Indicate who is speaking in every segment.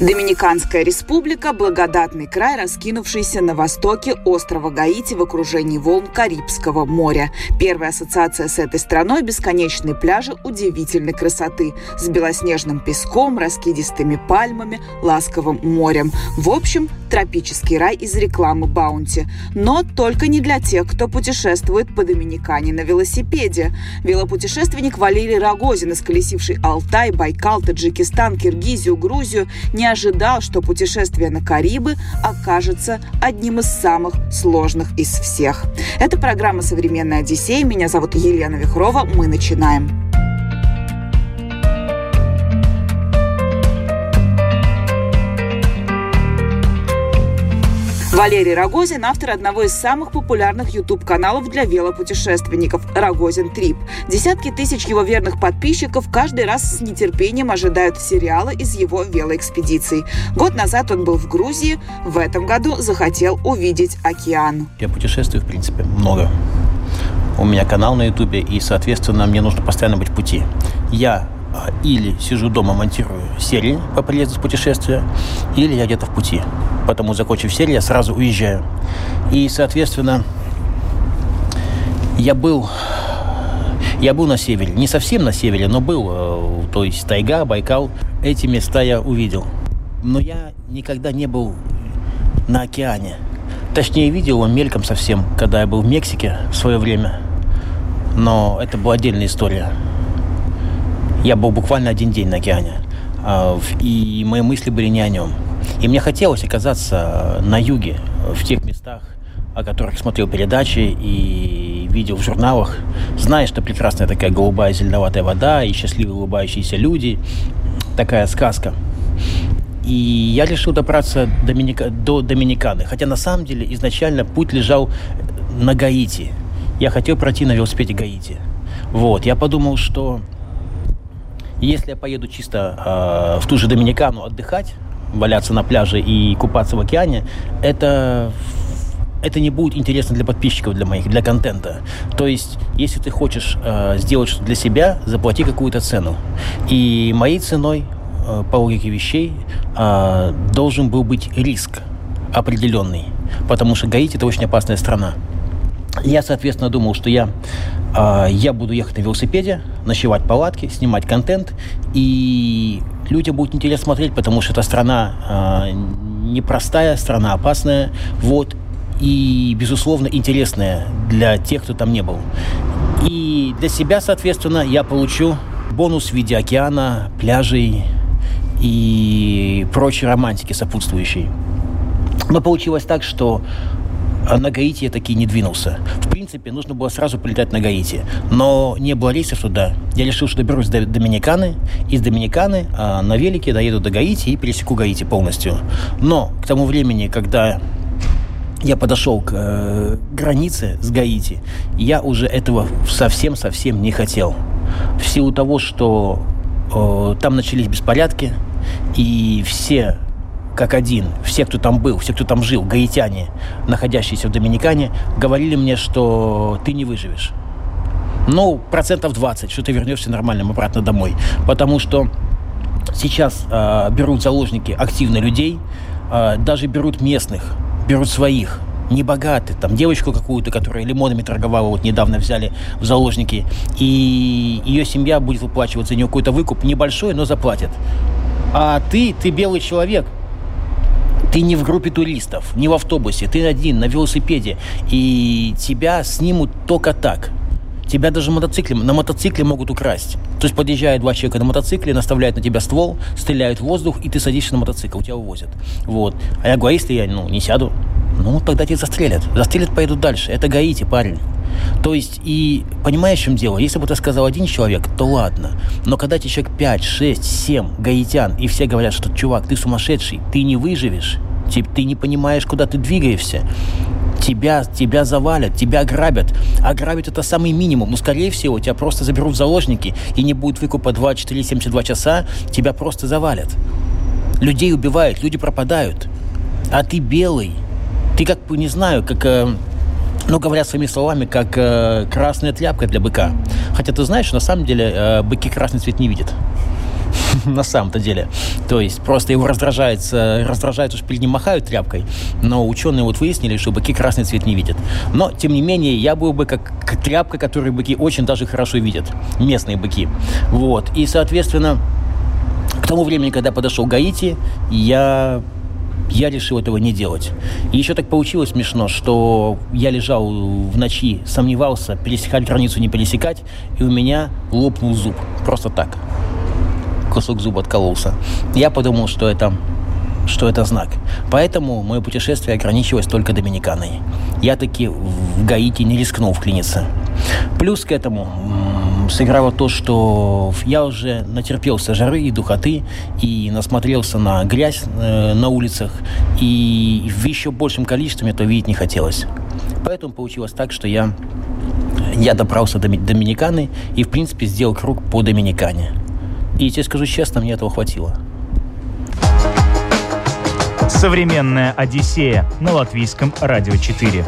Speaker 1: Доминиканская республика – благодатный край, раскинувшийся на востоке острова Гаити в окружении волн Карибского моря. Первая ассоциация с этой страной – бесконечные пляжи удивительной красоты с белоснежным песком, раскидистыми пальмами, ласковым морем. В общем, тропический рай из рекламы Баунти. Но только не для тех, кто путешествует по Доминикане на велосипеде. Велопутешественник Валерий Рогозин, исколесивший Алтай, Байкал, Таджикистан, Киргизию, Грузию, не ожидал, что путешествие на Карибы окажется одним из самых сложных из всех. Это программа «Современная Одиссея». Меня зовут Елена Вихрова. Мы начинаем. Валерий Рогозин – автор одного из самых популярных YouTube-каналов для велопутешественников – Рогозин Трип. Десятки тысяч его верных подписчиков каждый раз с нетерпением ожидают сериала из его велоэкспедиций. Год назад он был в Грузии, в этом году захотел увидеть океан.
Speaker 2: Я путешествую, в принципе, много. У меня канал на Ютубе, и, соответственно, мне нужно постоянно быть в пути. Я или сижу дома, монтирую серии по полезности путешествия, или я где-то в пути. Потому, закончив серию, я сразу уезжаю. И, соответственно, я был я был на севере, не совсем на севере, но был, э, то есть тайга, Байкал, эти места я увидел. Но я никогда не был на океане. Точнее, видел его мельком совсем, когда я был в Мексике в свое время. Но это была отдельная история. Я был буквально один день на океане, а, и мои мысли были не о нем. И мне хотелось оказаться на юге, в тех местах, о которых смотрел передачи и видел в журналах, зная, что прекрасная такая голубая зеленоватая вода и счастливые улыбающиеся люди. Такая сказка. И я решил добраться Доминика, до Доминиканы. Хотя на самом деле изначально путь лежал на Гаити. Я хотел пройти на велосипеде Гаити. Вот, я подумал, что если я поеду чисто э, в ту же Доминикану отдыхать, валяться на пляже и купаться в океане, это это не будет интересно для подписчиков, для моих, для контента. То есть, если ты хочешь э, сделать что-то для себя, заплати какую-то цену. И моей ценой, э, по логике вещей, э, должен был быть риск определенный. Потому что Гаити – это очень опасная страна. Я, соответственно, думал, что я, э, я буду ехать на велосипеде, ночевать в палатке, снимать контент, и людям будет интересно смотреть, потому что эта страна э, непростая, страна опасная, вот, и, безусловно, интересная для тех, кто там не был. И для себя, соответственно, я получу бонус в виде океана, пляжей и прочей романтики сопутствующей. Но получилось так, что на Гаити я таки не двинулся. В принципе, нужно было сразу полетать на Гаити. Но не было рейсов туда. Я решил, что доберусь до Доминиканы. Из Доминиканы а на велике доеду до Гаити и пересеку Гаити полностью. Но к тому времени, когда я подошел к э, границе с Гаити, я уже этого совсем-совсем не хотел. В силу того, что э, там начались беспорядки, и все как один, все, кто там был, все, кто там жил, гаитяне, находящиеся в Доминикане, говорили мне, что ты не выживешь. Ну, процентов 20, что ты вернешься нормальным обратно домой. Потому что сейчас э, берут заложники активно людей, э, даже берут местных, берут своих, не богатых, там девочку какую-то, которая лимонами торговала, вот недавно взяли в заложники, и ее семья будет выплачивать за нее какой-то выкуп небольшой, но заплатят. А ты, ты белый человек, ты не в группе туристов, не в автобусе, ты один, на велосипеде, и тебя снимут только так. Тебя даже мотоцикле, на мотоцикле могут украсть. То есть подъезжают два человека на мотоцикле, наставляют на тебя ствол, стреляют в воздух, и ты садишься на мотоцикл, тебя увозят. Вот. А я говорю, а если я ну, не сяду, ну, тогда тебя застрелят. Застрелят, поедут дальше. Это Гаити, парень. То есть, и понимаешь, в чем дело? Если бы это сказал один человек, то ладно. Но когда тебе человек 5, 6, 7 гаитян, и все говорят, что, чувак, ты сумасшедший, ты не выживешь, Ты, ты не понимаешь, куда ты двигаешься тебя, тебя завалят, тебя ограбят. Ограбить это самый минимум. Но, скорее всего, тебя просто заберут в заложники и не будет выкупа 24-72 часа, тебя просто завалят. Людей убивают, люди пропадают. А ты белый. Ты как бы, не знаю, как... Э, ну, говоря своими словами, как э, красная тряпка для быка. Хотя ты знаешь, на самом деле э, быки красный цвет не видят. на самом-то деле. То есть просто его раздражает, раздражает, что перед ним махают тряпкой, но ученые вот выяснили, что быки красный цвет не видят. Но, тем не менее, я был бы как тряпка, которую быки очень даже хорошо видят, местные быки. Вот. И, соответственно, к тому времени, когда подошел Гаити, я я решил этого не делать. И еще так получилось смешно, что я лежал в ночи, сомневался, пересекать границу, не пересекать, и у меня лопнул зуб. Просто так кусок зуба откололся. Я подумал, что это что это знак. Поэтому мое путешествие ограничилось только Доминиканой. Я таки в Гаити не рискнул вклиниться. Плюс к этому сыграло то, что я уже натерпелся жары и духоты, и насмотрелся на грязь э, на улицах, и в еще большем количестве это видеть не хотелось. Поэтому получилось так, что я, я добрался до Доминиканы и, в принципе, сделал круг по Доминикане. И тебе скажу честно, мне этого хватило.
Speaker 3: Современная Одиссея на латвийском радио 4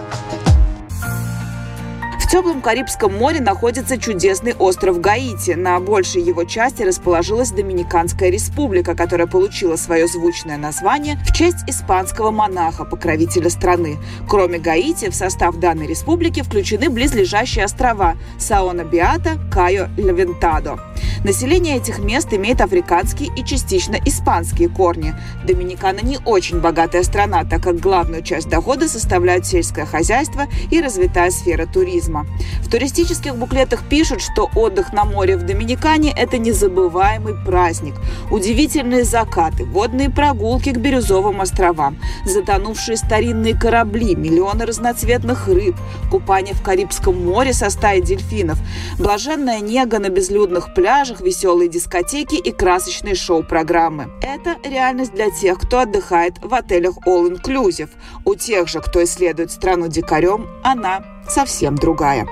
Speaker 1: теплом Карибском море находится чудесный остров Гаити. На большей его части расположилась Доминиканская республика, которая получила свое звучное название в честь испанского монаха, покровителя страны. Кроме Гаити, в состав данной республики включены близлежащие острова Саона Биата, Кайо Левентадо. Население этих мест имеет африканские и частично испанские корни. Доминикана не очень богатая страна, так как главную часть дохода составляют сельское хозяйство и развитая сфера туризма туризма. В туристических буклетах пишут, что отдых на море в Доминикане – это незабываемый праздник. Удивительные закаты, водные прогулки к бирюзовым островам, затонувшие старинные корабли, миллионы разноцветных рыб, купание в Карибском море со стаей дельфинов, блаженная нега на безлюдных пляжах, веселые дискотеки и красочные шоу-программы. Это реальность для тех, кто отдыхает в отелях All Inclusive. У тех же, кто исследует страну дикарем, она совсем другая.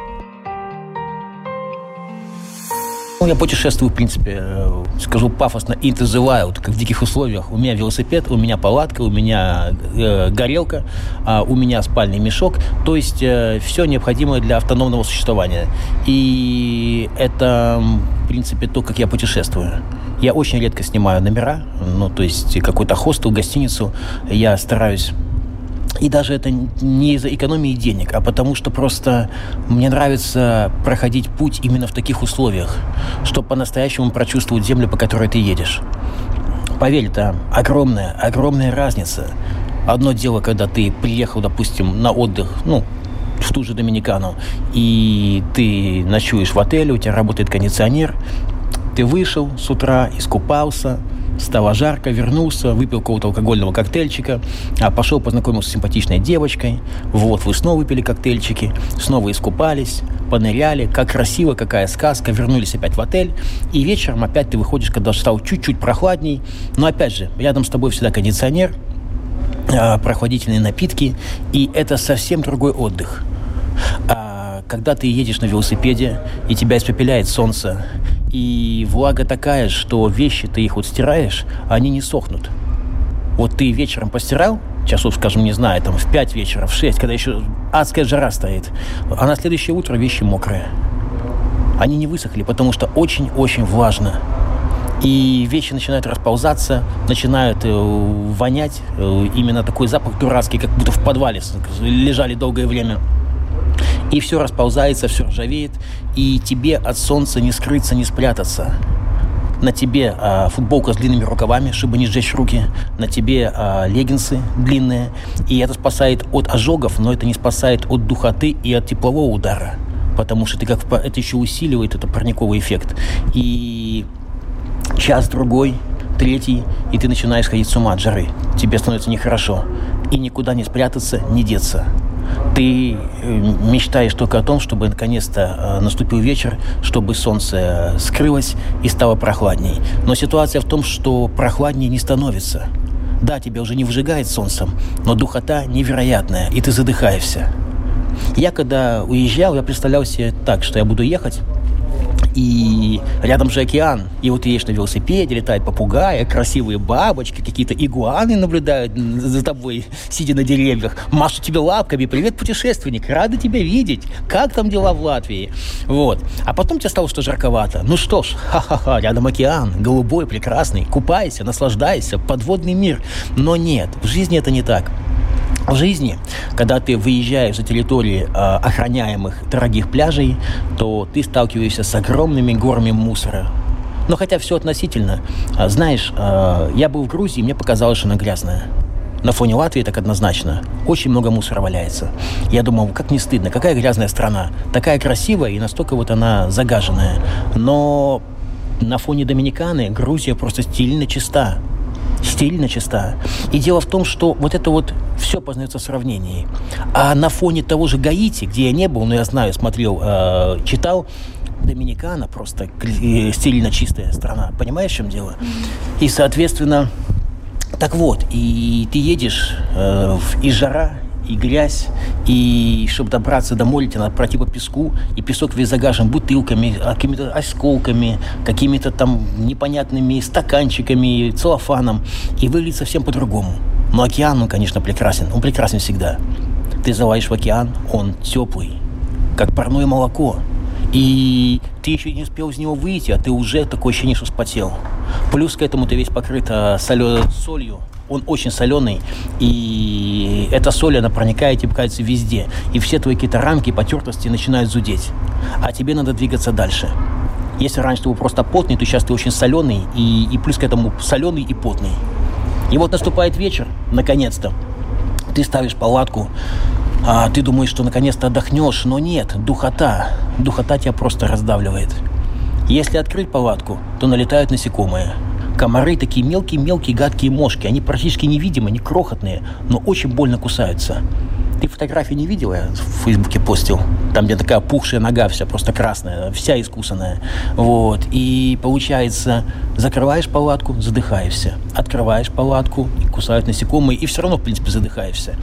Speaker 2: Ну, я путешествую, в принципе, э, скажу пафосно, into the wild, как в диких условиях. У меня велосипед, у меня палатка, у меня э, горелка, э, у меня спальный мешок. То есть э, все необходимое для автономного существования. И это, в принципе, то, как я путешествую. Я очень редко снимаю номера, ну, то есть какой-то хостел, гостиницу. Я стараюсь и даже это не из-за экономии денег, а потому что просто мне нравится проходить путь именно в таких условиях, чтобы по-настоящему прочувствовать землю, по которой ты едешь. Поверь, это огромная, огромная разница. Одно дело, когда ты приехал, допустим, на отдых, ну, в ту же Доминикану, и ты ночуешь в отеле, у тебя работает кондиционер, ты вышел с утра, искупался, стало жарко, вернулся, выпил какого-то алкогольного коктейльчика, а пошел познакомился с симпатичной девочкой, вот, вы снова выпили коктейльчики, снова искупались, поныряли, как красиво, какая сказка, вернулись опять в отель, и вечером опять ты выходишь, когда стал чуть-чуть прохладней, но опять же, рядом с тобой всегда кондиционер, а, прохладительные напитки, и это совсем другой отдых. А когда ты едешь на велосипеде, и тебя испепеляет солнце, и влага такая, что вещи ты их вот стираешь, они не сохнут. Вот ты вечером постирал, часов, скажем, не знаю, там в 5 вечера, в 6, когда еще адская жара стоит, а на следующее утро вещи мокрые. Они не высохли, потому что очень-очень влажно. И вещи начинают расползаться, начинают э, вонять. Э, именно такой запах дурацкий, как будто в подвале лежали долгое время и все расползается, все ржавеет, и тебе от солнца не скрыться, не спрятаться. На тебе а, футболка с длинными рукавами, чтобы не сжечь руки. На тебе а, леггинсы длинные. И это спасает от ожогов, но это не спасает от духоты и от теплового удара. Потому что ты как это еще усиливает этот парниковый эффект. И час-другой, третий, и ты начинаешь ходить с ума от жары. Тебе становится нехорошо. И никуда не спрятаться, не деться ты э, мечтаешь только о том, чтобы наконец-то э, наступил вечер, чтобы солнце скрылось и стало прохладней. Но ситуация в том, что прохладнее не становится. Да, тебя уже не выжигает солнцем, но духота невероятная, и ты задыхаешься. Я когда уезжал, я представлял себе так, что я буду ехать и рядом же океан. И вот едешь на велосипеде, летают попугаи, красивые бабочки, какие-то игуаны наблюдают за тобой, сидя на деревьях, машут тебе лапками. Привет, путешественник, рады тебя видеть. Как там дела в Латвии? Вот. А потом тебе стало что жарковато. Ну что ж, ха-ха-ха, рядом океан, голубой, прекрасный. Купайся, наслаждайся, подводный мир. Но нет, в жизни это не так. В жизни, когда ты выезжаешь за территории э, охраняемых дорогих пляжей, то ты сталкиваешься с огромными горами мусора. Но хотя все относительно. А, знаешь, э, я был в Грузии, мне показалось, что она грязная. На фоне Латвии так однозначно. Очень много мусора валяется. Я думал, как не стыдно, какая грязная страна. Такая красивая и настолько вот она загаженная. Но на фоне Доминиканы Грузия просто стильно чиста стильно чиста. И дело в том, что вот это вот все познается в сравнении. А на фоне того же Гаити, где я не был, но я знаю, смотрел, э, читал, Доминикана просто э, стильно чистая страна. Понимаешь, в чем дело? И, соответственно, так вот, и ты едешь, э, и жара, и грязь, и чтобы добраться до моря, тебе надо пройти по песку, и песок весь загажен бутылками, а, какими-то осколками, какими-то там непонятными стаканчиками, целлофаном, и выглядит совсем по-другому. Но океан, он, конечно, прекрасен, он прекрасен всегда. Ты залаешь в океан, он теплый, как парное молоко. И ты еще не успел из него выйти, а ты уже такое ощущение, что спотел. Плюс к этому ты весь покрыт а, солью, он очень соленый, и эта соль, она проникает и кажется везде. И все твои какие-то рамки, потертости начинают зудеть. А тебе надо двигаться дальше. Если раньше ты был просто потный, то сейчас ты очень соленый, и, и плюс к этому соленый и потный. И вот наступает вечер, наконец-то. Ты ставишь палатку, а ты думаешь, что наконец-то отдохнешь, но нет, духота. Духота тебя просто раздавливает. Если открыть палатку, то налетают насекомые – Комары такие мелкие-мелкие гадкие мошки. Они практически невидимы, они крохотные, но очень больно кусаются. Ты фотографии не видел? Я в Фейсбуке постил. Там, где такая пухшая нога вся, просто красная, вся искусанная. Вот. И получается, закрываешь палатку, задыхаешься. Открываешь палатку, кусают насекомые, и все равно, в принципе, задыхаешься.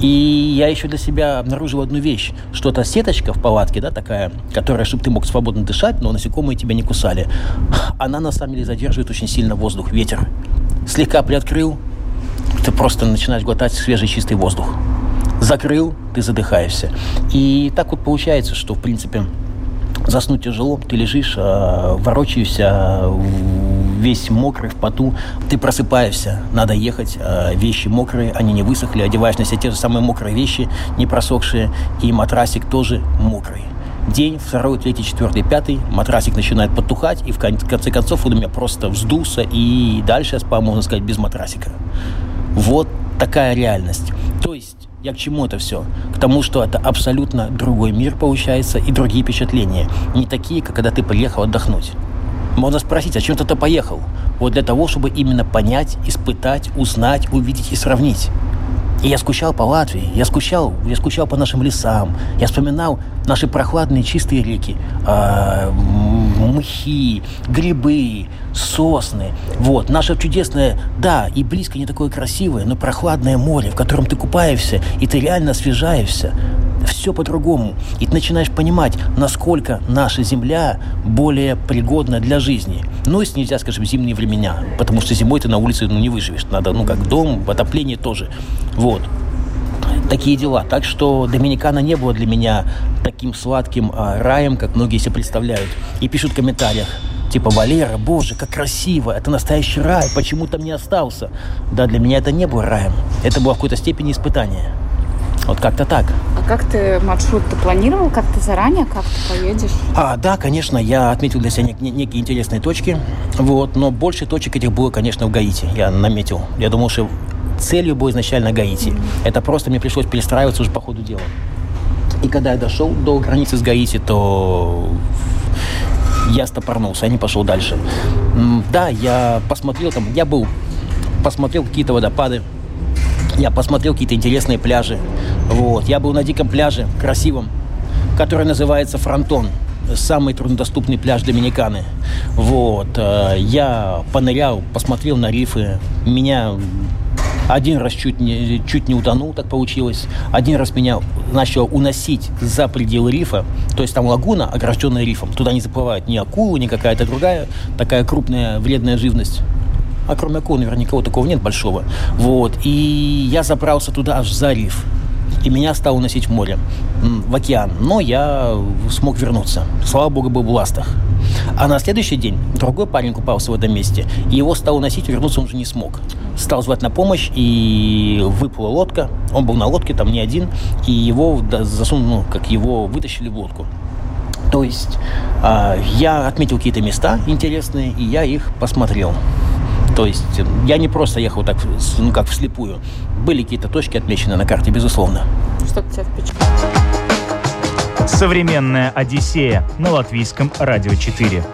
Speaker 2: И я еще для себя обнаружил одну вещь, что эта сеточка в палатке, да, такая, которая, чтобы ты мог свободно дышать, но насекомые тебя не кусали, она на самом деле задерживает очень сильно воздух, ветер. Слегка приоткрыл, ты просто начинаешь глотать свежий чистый воздух закрыл, ты задыхаешься. И так вот получается, что, в принципе, заснуть тяжело, ты лежишь, э, ворочаешься, весь мокрый, в поту, ты просыпаешься, надо ехать, э, вещи мокрые, они не высохли, одеваешь на себя те же самые мокрые вещи, не просохшие, и матрасик тоже мокрый. День, второй, третий, четвертый, пятый, матрасик начинает потухать, и в конце концов он у меня просто вздулся, и дальше я спал, можно сказать, без матрасика. Вот такая реальность. То есть я к чему это все? К тому, что это абсолютно другой мир получается и другие впечатления. Не такие, как когда ты приехал отдохнуть. Можно спросить, а чем ты поехал? Вот для того, чтобы именно понять, испытать, узнать, увидеть и сравнить. И я скучал по Латвии, я скучал, я скучал по нашим лесам, я вспоминал наши прохладные чистые реки, э, мхи, грибы, сосны. Вот, наше чудесное, да, и близко не такое красивое, но прохладное море, в котором ты купаешься, и ты реально освежаешься все по-другому. И ты начинаешь понимать, насколько наша Земля более пригодна для жизни. Ну, если нельзя, скажем, зимние времена, потому что зимой ты на улице ну, не выживешь. Надо, ну, как дом, отопление тоже. Вот такие дела. Так что Доминикана не было для меня таким сладким а, раем, как многие себе представляют. И пишут в комментариях, типа, Валера, боже, как красиво, это настоящий рай, почему там не остался? Да, для меня это не было раем, это было в какой-то степени испытание. Вот как-то так.
Speaker 4: А как ты маршрут ты планировал? Как ты заранее? Как ты поедешь?
Speaker 2: А, да, конечно, я отметил для себя нек- некие интересные точки. Вот, но больше точек этих было, конечно, в Гаити. Я наметил. Я думал, что целью было изначально Гаити. Mm-hmm. Это просто мне пришлось перестраиваться уже по ходу дела. И когда я дошел до границы с Гаити, то я стопорнулся, я не пошел дальше. Да, я посмотрел там, я был, посмотрел какие-то водопады, я посмотрел какие-то интересные пляжи. Вот. Я был на диком пляже, красивом, который называется Фронтон. Самый труднодоступный пляж Доминиканы. Вот. Э, я понырял, посмотрел на рифы. Меня Один раз чуть не, чуть не утонул, так получилось. Один раз меня начало уносить за пределы рифа. То есть там лагуна, огражденная рифом. Туда не заплывают ни акулы, ни какая-то другая такая крупная вредная живность. А кроме акул наверняка вот такого нет большого. Вот. И я забрался туда аж за риф и меня стало уносить в море, в океан. Но я смог вернуться. Слава богу, был в ластах. А на следующий день другой парень купался в этом месте, и его стало уносить, вернуться он уже не смог. Стал звать на помощь, и выплыла лодка. Он был на лодке, там не один, и его засунули, ну, как его вытащили в лодку. То есть э, я отметил какие-то места интересные, и я их посмотрел. То есть я не просто ехал так, ну, как вслепую. Были какие-то точки отмечены на карте, безусловно.
Speaker 4: Что тебя впечатлило?
Speaker 3: Современная Одиссея на латвийском радио 4.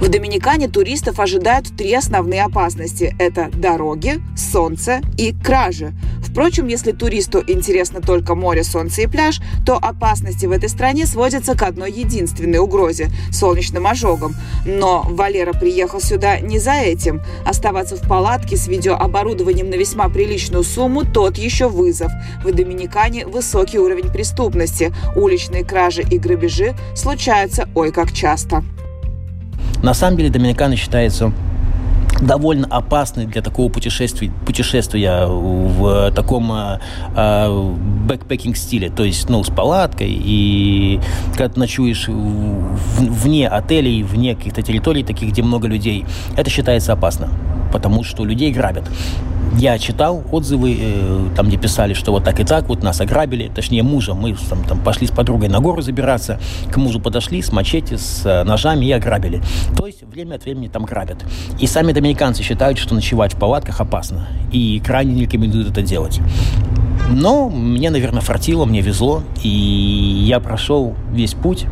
Speaker 1: В Доминикане туристов ожидают три основные опасности. Это дороги, солнце и кражи. Впрочем, если туристу интересно только море, солнце и пляж, то опасности в этой стране сводятся к одной единственной угрозе – солнечным ожогам. Но Валера приехал сюда не за этим. Оставаться в палатке с видеооборудованием на весьма приличную сумму – тот еще вызов. В Доминикане высокий уровень преступности. Уличные кражи и грабежи случаются ой как часто.
Speaker 2: На самом деле Доминикана считается довольно опасный для такого путешествия, путешествия в таком э, э, backpacking стиле, то есть, ну, с палаткой, и когда ты ночуешь вне отелей, вне каких-то территорий таких, где много людей, это считается опасно, потому что людей грабят. Я читал отзывы, э, там, где писали, что вот так и так, вот нас ограбили, точнее мужа, мы там, там пошли с подругой на гору забираться, к мужу подошли с мачете, с э, ножами и ограбили. То есть время от времени там грабят. И сами доминиканцы считают, что ночевать в палатках опасно, и крайне не рекомендуют это делать. Но мне, наверное, фартило, мне везло, и я прошел весь путь,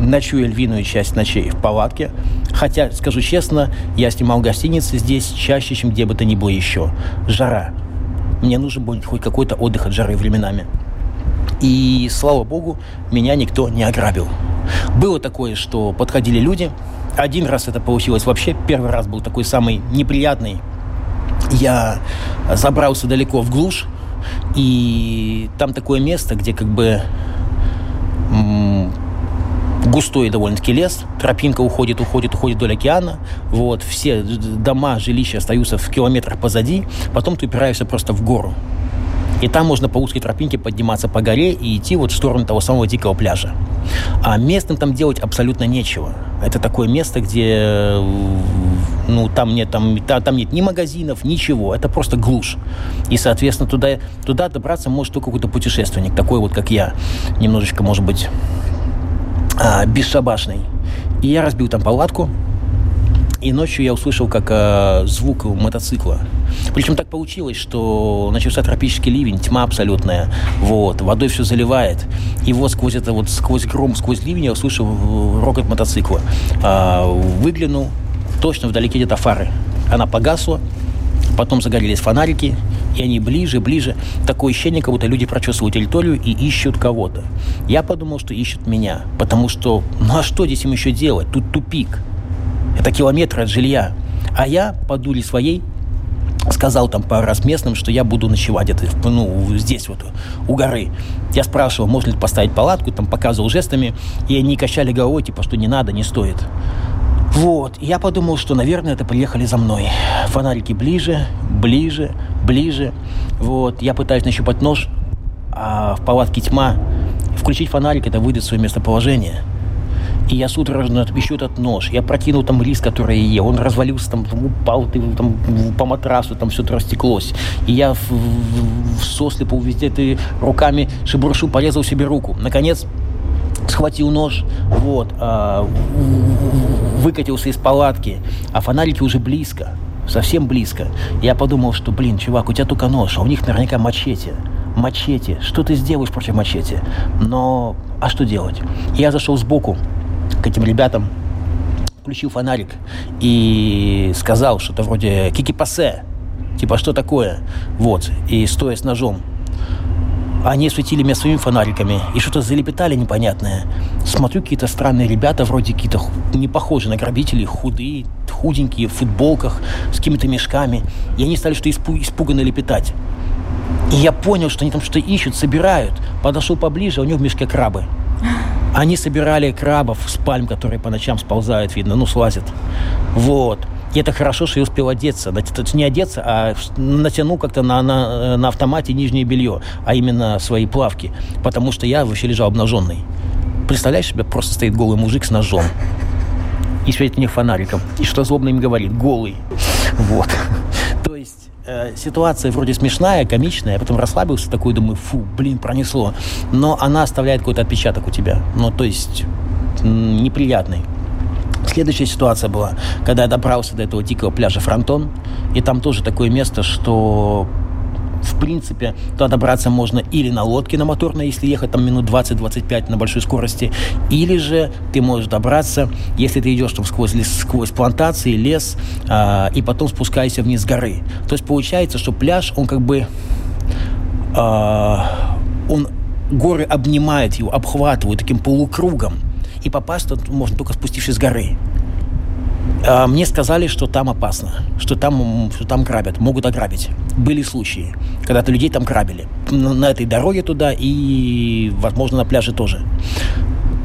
Speaker 2: ночую львиную часть ночей в палатке. Хотя, скажу честно, я снимал гостиницы здесь чаще, чем где бы то ни было еще. Жара. Мне нужен будет хоть какой-то отдых от жары временами. И, слава богу, меня никто не ограбил. Было такое, что подходили люди. Один раз это получилось вообще. Первый раз был такой самый неприятный. Я забрался далеко в глушь. И там такое место, где как бы густой довольно-таки лес, тропинка уходит, уходит, уходит вдоль океана, вот, все дома, жилища остаются в километрах позади, потом ты упираешься просто в гору. И там можно по узкой тропинке подниматься по горе и идти вот в сторону того самого дикого пляжа. А местным там делать абсолютно нечего. Это такое место, где ну, там, нет, там, там нет ни магазинов, ничего. Это просто глушь. И, соответственно, туда, туда добраться может только какой-то путешественник, такой вот, как я. Немножечко, может быть, а, бесшабашный. И я разбил там палатку, и ночью я услышал, как э, звук мотоцикла. Причем так получилось, что начался тропический ливень, тьма абсолютная. Вот, водой все заливает. И вот сквозь это вот, сквозь гром, сквозь ливень я услышал рокот мотоцикла. Э, выглянул, точно вдалеке где-то фары. Она погасла, потом загорелись фонарики, и они ближе, ближе. Такое ощущение, как будто люди прочесывают территорию и ищут кого-то. Я подумал, что ищут меня, потому что, ну а что здесь им еще делать? Тут тупик. Это километр от жилья. А я по дуре своей сказал там пару раз местным, что я буду ночевать это, ну, здесь вот, у горы. Я спрашивал, можно ли поставить палатку, там показывал жестами, и они качали головой, типа, что не надо, не стоит. Вот, я подумал, что, наверное, это приехали за мной. Фонарики ближе, ближе, ближе. Вот, я пытаюсь нащупать нож, а в палатке тьма. Включить фонарик, это выйдет свое местоположение. И я судорожно ищу этот нож. Я прокинул там рис, который я ел. Он развалился, там, упал там, по матрасу, там все растеклось. И я в, в, в сослепу везде ты руками шебуршу, порезал себе руку. Наконец, схватил нож, вот, а, выкатился из палатки, а фонарики уже близко, совсем близко. Я подумал, что, блин, чувак, у тебя только нож, а у них наверняка мачете. Мачете. Что ты сделаешь против мачете? Но, а что делать? Я зашел сбоку к этим ребятам, включил фонарик и сказал что-то вроде «кики-пасе», типа «что такое?» Вот, и стоя с ножом, они светили меня своими фонариками и что-то залепетали непонятное. Смотрю, какие-то странные ребята, вроде какие-то не похожие на грабителей, худые, худенькие, в футболках, с какими-то мешками. И они стали что испу- испуганно лепетать. И я понял, что они там что-то ищут, собирают. Подошел поближе, а у них в мешке крабы. Они собирали крабов с пальм, которые по ночам сползают, видно, ну, слазят. Вот. И это хорошо, что я успел одеться. Не одеться, а натянул как-то на, на, на автомате нижнее белье, а именно свои плавки. Потому что я вообще лежал обнаженный. Представляешь себе, просто стоит голый мужик с ножом. И светит мне фонариком. И что злобно им говорит? Голый. Вот. То есть э, ситуация вроде смешная, комичная, я потом расслабился, такой думаю, фу, блин, пронесло. Но она оставляет какой-то отпечаток у тебя. Ну, то есть неприятный. Следующая ситуация была, когда я добрался до этого дикого пляжа Фронтон, и там тоже такое место, что в принципе, туда добраться можно или на лодке на моторной, если ехать там минут 20-25 на большой скорости, или же ты можешь добраться, если ты идешь там сквозь, лес, сквозь плантации, лес, э, и потом спускаешься вниз с горы. То есть получается, что пляж, он как бы... Э, он горы обнимают его, обхватывают таким полукругом и попасть туда можно только спустившись с горы. А, мне сказали, что там опасно, что там, что там грабят, могут ограбить. Были случаи, когда-то людей там грабили. На этой дороге туда и, возможно, на пляже тоже.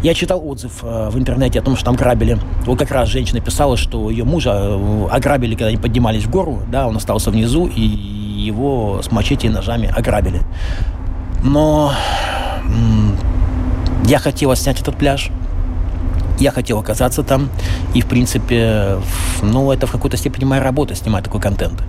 Speaker 2: Я читал отзыв э, в интернете о том, что там грабили. Вот как раз женщина писала, что ее мужа э, ограбили, когда они поднимались в гору. Да, он остался внизу, и его с мачете и ножами ограбили. Но я хотела снять этот пляж. Я хотел оказаться там, и, в принципе, ну, это в какой-то степени моя работа, снимать такой контент.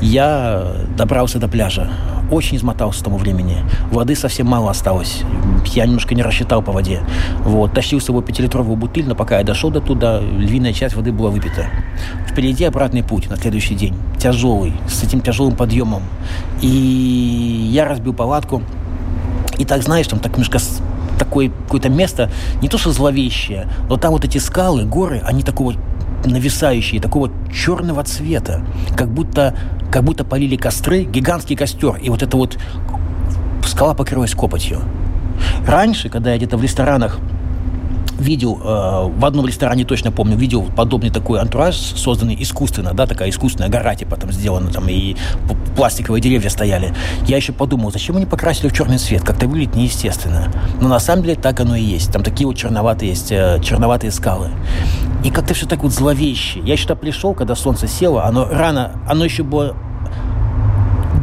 Speaker 2: Я добрался до пляжа, очень измотался с того времени. Воды совсем мало осталось. Я немножко не рассчитал по воде. Вот, тащил с собой пятилитровую бутыль, но пока я дошел до туда, львиная часть воды была выпита. Впереди обратный путь на следующий день. Тяжелый, с этим тяжелым подъемом. И я разбил палатку. И так, знаешь, там так немножко такое какое-то место, не то что зловещее, но там вот эти скалы, горы, они такого нависающие, такого черного цвета, как будто, как будто полили костры, гигантский костер, и вот эта вот скала покрылась копотью. Раньше, когда я где-то в ресторанах видел, э, в одном ресторане точно помню, видел подобный такой антураж, созданный искусственно, да, такая искусственная гора, типа там сделана, там и пластиковые деревья стояли. Я еще подумал, зачем они покрасили в черный цвет, как-то выглядит неестественно. Но на самом деле так оно и есть. Там такие вот черноватые есть, э, черноватые скалы. И как-то все так вот зловеще. Я сюда пришел, когда солнце село, оно рано, оно еще было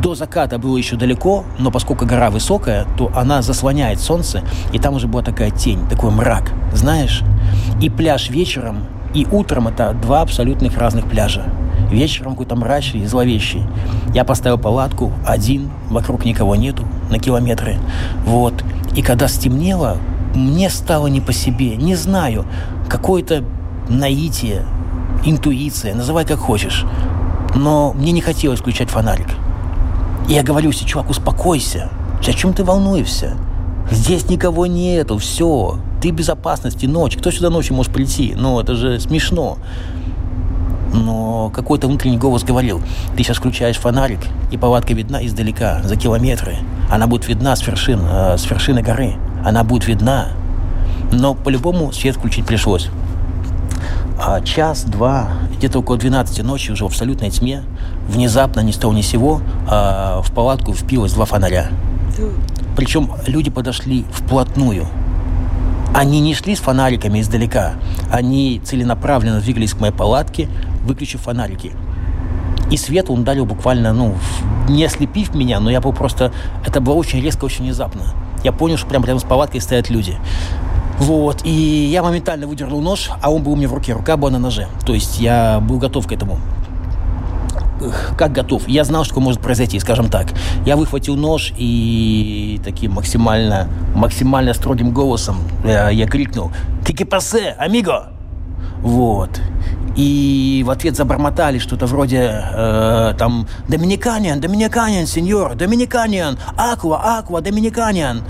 Speaker 2: до заката было еще далеко, но поскольку гора высокая, то она заслоняет солнце, и там уже была такая тень, такой мрак, знаешь? И пляж вечером, и утром это два абсолютных разных пляжа. Вечером какой-то мрачный и зловещий. Я поставил палатку, один, вокруг никого нету, на километры. Вот. И когда стемнело, мне стало не по себе. Не знаю, какое-то наитие, интуиция, называй как хочешь. Но мне не хотелось включать фонарик. И я говорю себе, чувак, успокойся. О чем ты волнуешься? Здесь никого нету, все. Ты в безопасности, ночь. Кто сюда ночью может прийти? Ну, это же смешно. Но какой-то внутренний голос говорил, ты сейчас включаешь фонарик, и палатка видна издалека, за километры. Она будет видна с вершин, э, с вершины горы. Она будет видна. Но по-любому свет включить пришлось. А час, два, где-то около 12 ночи, уже в абсолютной тьме, внезапно, ни с того ни сего, а, в палатку впилось два фонаря. Причем люди подошли вплотную. Они не шли с фонариками издалека. Они целенаправленно двигались к моей палатке, выключив фонарики. И свет он ударил буквально, ну, не ослепив меня, но я был просто... Это было очень резко, очень внезапно. Я понял, что прямо рядом с палаткой стоят люди. Вот, и я моментально выдернул нож, а он был у меня в руке, рука была на ноже. То есть я был готов к этому. Как готов? Я знал, что может произойти, скажем так. Я выхватил нож и таким максимально, максимально строгим голосом я, я крикнул «Кики пасе, амиго!» Вот. И в ответ забормотали что-то вроде э, там «Доминиканиан, доминиканиан, сеньор, доминиканиан, аква, аква, доминиканиан».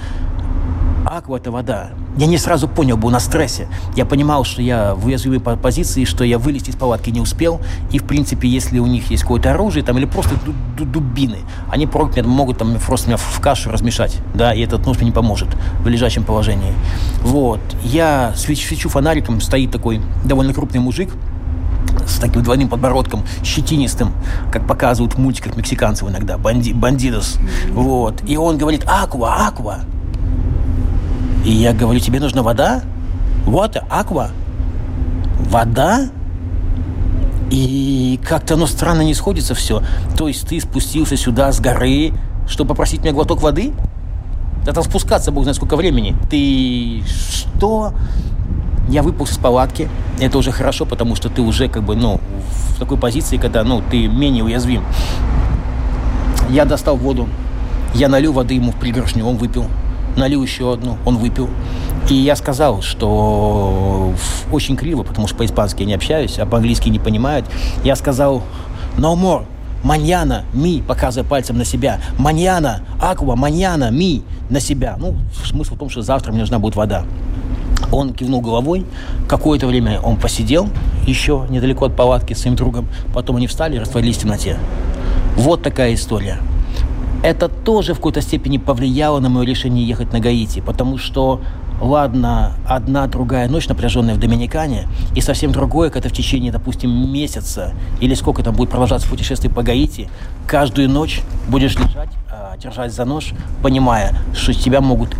Speaker 2: Аква – это вода. Я не сразу понял, был на стрессе. Я понимал, что я в уязвимой позиции, что я вылезти из палатки не успел. И, в принципе, если у них есть какое-то оружие там, или просто дубины, они могут там просто меня в кашу размешать. Да, и этот нож мне не поможет в лежачем положении. Вот. Я свечу, свечу фонариком, стоит такой довольно крупный мужик с таким двойным подбородком, щетинистым, как показывают в мультиках мексиканцев иногда, банди, бандидос. Вот. И он говорит, аква, аква. И я говорю, тебе нужна вода? Вот, аква. Вода? И как-то оно странно не сходится все. То есть ты спустился сюда с горы, чтобы попросить меня глоток воды? Да там спускаться, бог знает сколько времени. Ты что? Я выполз из палатки. Это уже хорошо, потому что ты уже как бы, ну, в такой позиции, когда, ну, ты менее уязвим. Я достал воду. Я налил воды ему в пригоршню, он выпил. Налил еще одну, он выпил. И я сказал, что очень криво, потому что по-испански я не общаюсь, а по-английски не понимают. Я сказал «no more», Маньяна, ми, показывая пальцем на себя. Маньяна, аква, маньяна, ми, на себя. Ну, смысл в том, что завтра мне нужна будет вода. Он кивнул головой. Какое-то время он посидел еще недалеко от палатки с своим другом. Потом они встали и растворились в темноте. Вот такая история. Это тоже в какой-то степени повлияло на мое решение ехать на Гаити, потому что ладно, одна другая ночь напряженная в Доминикане, и совсем другое, когда в течение, допустим, месяца или сколько там будет продолжаться путешествие по Гаити, каждую ночь будешь лежать, а, держать за нож, понимая, что тебя могут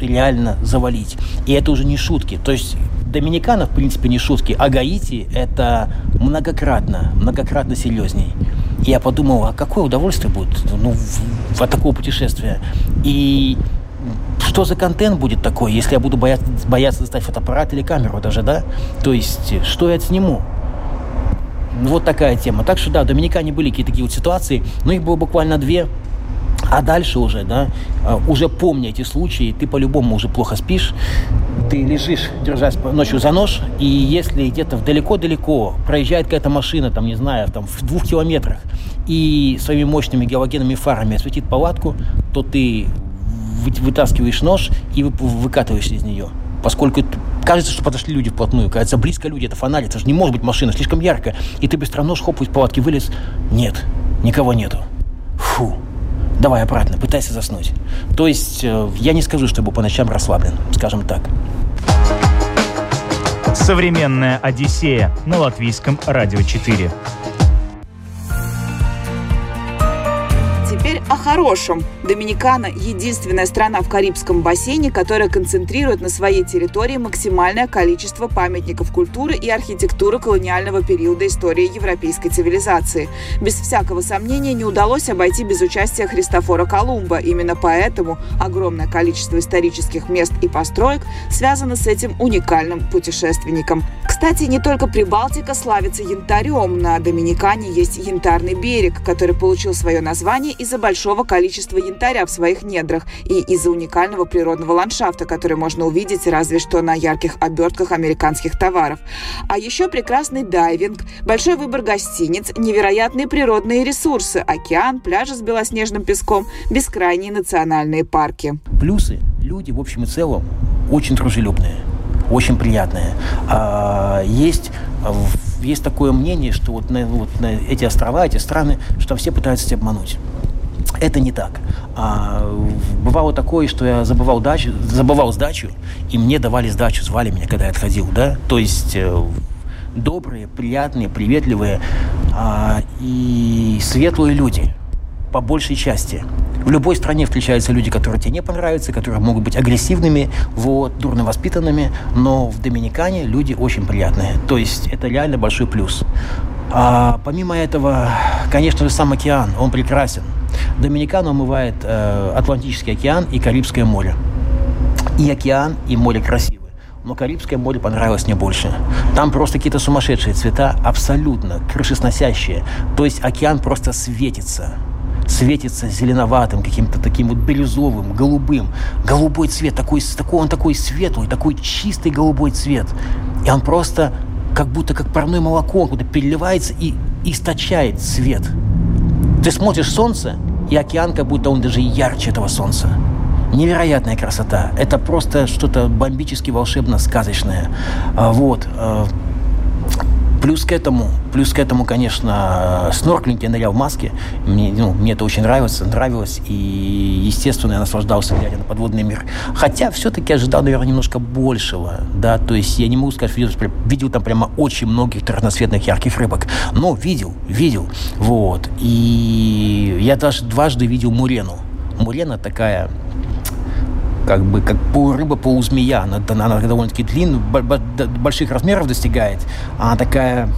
Speaker 2: реально завалить. И это уже не шутки. То есть Доминикана, в принципе, не шутки, а Гаити – это многократно, многократно серьезней. Я подумал, а какое удовольствие будет ну, от такого путешествия. И что за контент будет такой, если я буду бояться, бояться достать фотоаппарат или камеру даже, да? То есть, что я сниму? Вот такая тема. Так что, да, в Доминикане были какие-то такие вот ситуации, но их было буквально две. А дальше уже, да, а, уже помня эти случаи, ты по-любому уже плохо спишь, ты лежишь, держась ночью за нож, и если где-то далеко-далеко проезжает какая-то машина, там, не знаю, там, в двух километрах, и своими мощными галогенными фарами осветит палатку, то ты вытаскиваешь нож и выкатываешься из нее. Поскольку кажется, что подошли люди вплотную, кажется, близко люди, это фонарь, это же не может быть машина, слишком ярко. И ты быстро нож, хоп, из палатки вылез. Нет, никого нету. Фу. Давай обратно, пытайся заснуть. То есть э, я не скажу, что я был по ночам расслаблен, скажем так.
Speaker 3: Современная Одиссея на латвийском радио 4.
Speaker 1: О хорошем. Доминикана – единственная страна в Карибском бассейне, которая концентрирует на своей территории максимальное количество памятников культуры и архитектуры колониального периода истории европейской цивилизации. Без всякого сомнения не удалось обойти без участия Христофора Колумба. Именно поэтому огромное количество исторических мест и построек связано с этим уникальным путешественником. Кстати, не только Прибалтика славится янтарем. На Доминикане есть янтарный берег, который получил свое название из-за большого количества янтаря в своих недрах и из-за уникального природного ландшафта, который можно увидеть разве что на ярких обертках американских товаров. А еще прекрасный дайвинг, большой выбор гостиниц, невероятные природные ресурсы, океан, пляжи с белоснежным песком, бескрайние национальные парки.
Speaker 2: Плюсы. Люди, в общем и целом, очень дружелюбные очень приятные. А, есть есть такое мнение, что вот на, вот на эти острова, эти страны, что все пытаются тебя обмануть. Это не так. А, бывало такое, что я забывал, дачу, забывал сдачу, и мне давали сдачу, звали меня, когда я отходил, да. То есть э, добрые, приятные, приветливые а, и светлые люди, по большей части. В любой стране встречаются люди, которые тебе не понравятся, которые могут быть агрессивными, вот, дурно воспитанными, но в Доминикане люди очень приятные. То есть это реально большой плюс. А, помимо этого, конечно же, сам океан, он прекрасен. Доминикану омывает э, Атлантический океан и Карибское море. И океан, и море красивые. Но Карибское море понравилось мне больше. Там просто какие-то сумасшедшие цвета, абсолютно крышесносящие. То есть океан просто светится светится зеленоватым, каким-то таким вот бирюзовым, голубым. Голубой цвет, такой, такой, он такой светлый, такой чистый голубой цвет. И он просто как будто как парное молоко, куда переливается и источает свет. Ты смотришь солнце, и океан, как будто он даже ярче этого солнца. Невероятная красота. Это просто что-то бомбически волшебно сказочное. А, вот. Плюс к этому, плюс к этому, конечно, снорклинг я нырял в маске. Мне, ну, мне это очень нравится, нравилось. И, естественно, я наслаждался, глядя на подводный мир. Хотя все-таки ожидал, наверное, немножко большего. Да, то есть я не могу сказать, видел, видел там прямо очень многих разноцветных ярких рыбок. Но видел, видел. Вот. И я даже дважды видел мурену. Мурена такая как бы как полурыба, полузмея. Она, она довольно-таки длинная, больших размеров достигает. Она такая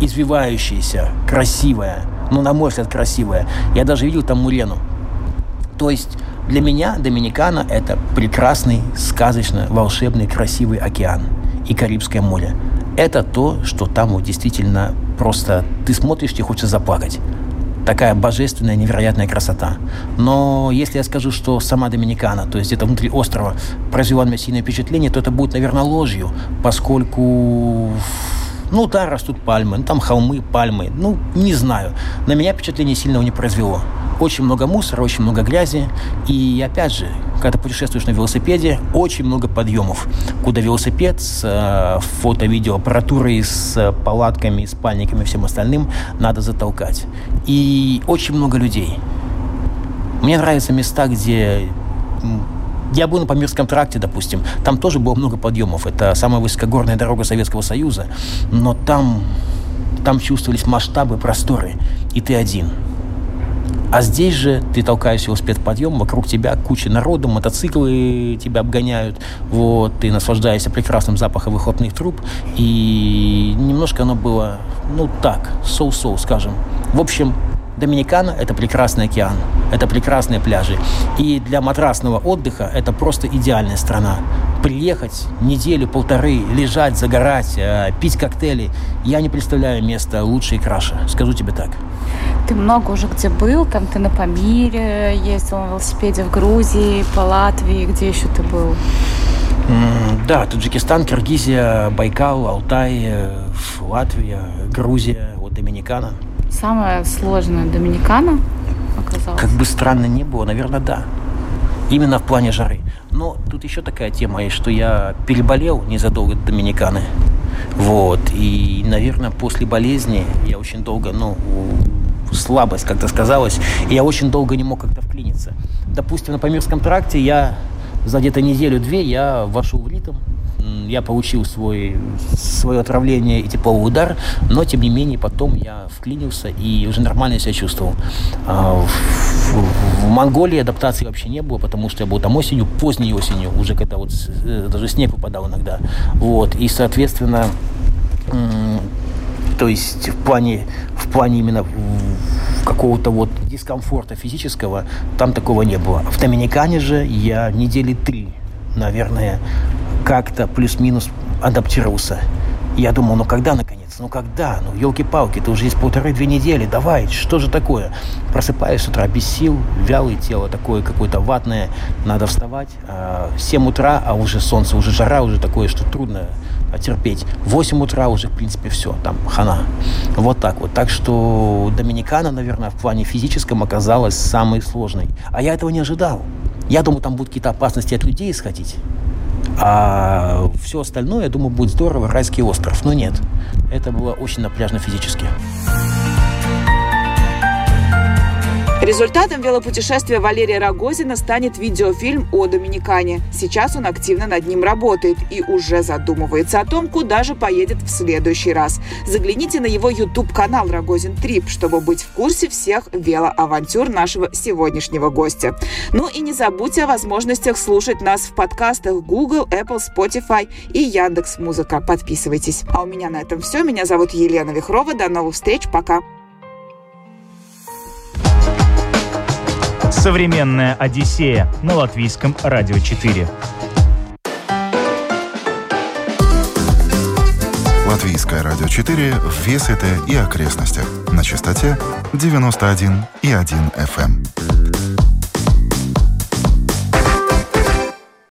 Speaker 2: извивающаяся, красивая. Ну, на мой взгляд, красивая. Я даже видел там мурену. То есть для меня Доминикана – это прекрасный, сказочно, волшебный, красивый океан и Карибское море. Это то, что там вот действительно просто ты смотришь, тебе хочется заплакать такая божественная, невероятная красота. Но если я скажу, что сама Доминикана, то есть это внутри острова, произвела на меня сильное впечатление, то это будет, наверное, ложью, поскольку ну, да, растут пальмы, ну, там холмы, пальмы. Ну, не знаю. На меня впечатление сильного не произвело. Очень много мусора, очень много грязи. И, опять же, когда ты путешествуешь на велосипеде, очень много подъемов, куда велосипед с э, фото-видеоаппаратурой, с палатками, спальниками и всем остальным надо затолкать. И очень много людей. Мне нравятся места, где я был на Памирском тракте, допустим. Там тоже было много подъемов. Это самая высокогорная дорога Советского Союза. Но там, там чувствовались масштабы, просторы. И ты один. А здесь же ты толкаешь велосипед в подъем, вокруг тебя куча народу, мотоциклы тебя обгоняют, вот, ты наслаждаешься прекрасным запахом выхлопных труб, и немножко оно было, ну так, соу-соу, скажем. В общем, Доминикана – это прекрасный океан, это прекрасные пляжи. И для матрасного отдыха это просто идеальная страна. Приехать неделю, полторы, лежать, загорать, э, пить коктейли – я не представляю места лучше и краше, скажу тебе так.
Speaker 4: Ты много уже где был, там ты на Памире ездил на велосипеде в Грузии, по Латвии, где еще ты был?
Speaker 2: Да, Таджикистан, Киргизия, Байкал, Алтай, э, Латвия, Грузия, вот Доминикана –
Speaker 4: Самая сложная Доминикана оказалась?
Speaker 2: Как бы странно не было, наверное, да. Именно в плане жары. Но тут еще такая тема есть, что я переболел незадолго до Доминиканы. Вот. И, наверное, после болезни я очень долго, ну, слабость как-то сказалась, и я очень долго не мог как-то вклиниться. Допустим, на Памирском тракте я за где-то неделю-две я вошел в ритм, я получил свой, свое отравление и тепловой удар, но тем не менее потом я вклинился и уже нормально себя чувствовал. А, в, в, Монголии адаптации вообще не было, потому что я был там осенью, поздней осенью, уже когда вот э, даже снег выпадал иногда. Вот, и, соответственно, то есть в плане, в плане именно какого-то вот дискомфорта физического там такого не было. В Доминикане же я недели три, наверное, как-то плюс-минус адаптировался. Я думал, ну когда наконец? Ну когда? Ну елки-палки, ты уже есть полторы-две недели, давай, что же такое? Просыпаюсь с утра без сил, вялое тело такое какое-то ватное, надо вставать. А, 7 утра, а уже солнце, уже жара, уже такое, что трудно терпеть. 8 утра уже, в принципе, все, там, хана. Вот так вот. Так что Доминикана, наверное, в плане физическом оказалась самой сложной. А я этого не ожидал. Я думал, там будут какие-то опасности от людей исходить. А все остальное, я думаю, будет здорово, райский остров. Но нет, это было очень напряжно физически.
Speaker 1: Результатом велопутешествия Валерия Рогозина станет видеофильм о Доминикане. Сейчас он активно над ним работает и уже задумывается о том, куда же поедет в следующий раз. Загляните на его YouTube-канал Рогозин Трип, чтобы быть в курсе всех велоавантюр нашего сегодняшнего гостя. Ну и не забудьте о возможностях слушать нас в подкастах Google, Apple, Spotify и Яндекс Музыка. Подписывайтесь. А у меня на этом все. Меня зовут Елена Вихрова. До новых встреч. Пока.
Speaker 3: Современная Одиссея на латвийском радио 4.
Speaker 5: Латвийское радио 4 в Весете и окрестностях на частоте 91,1 FM.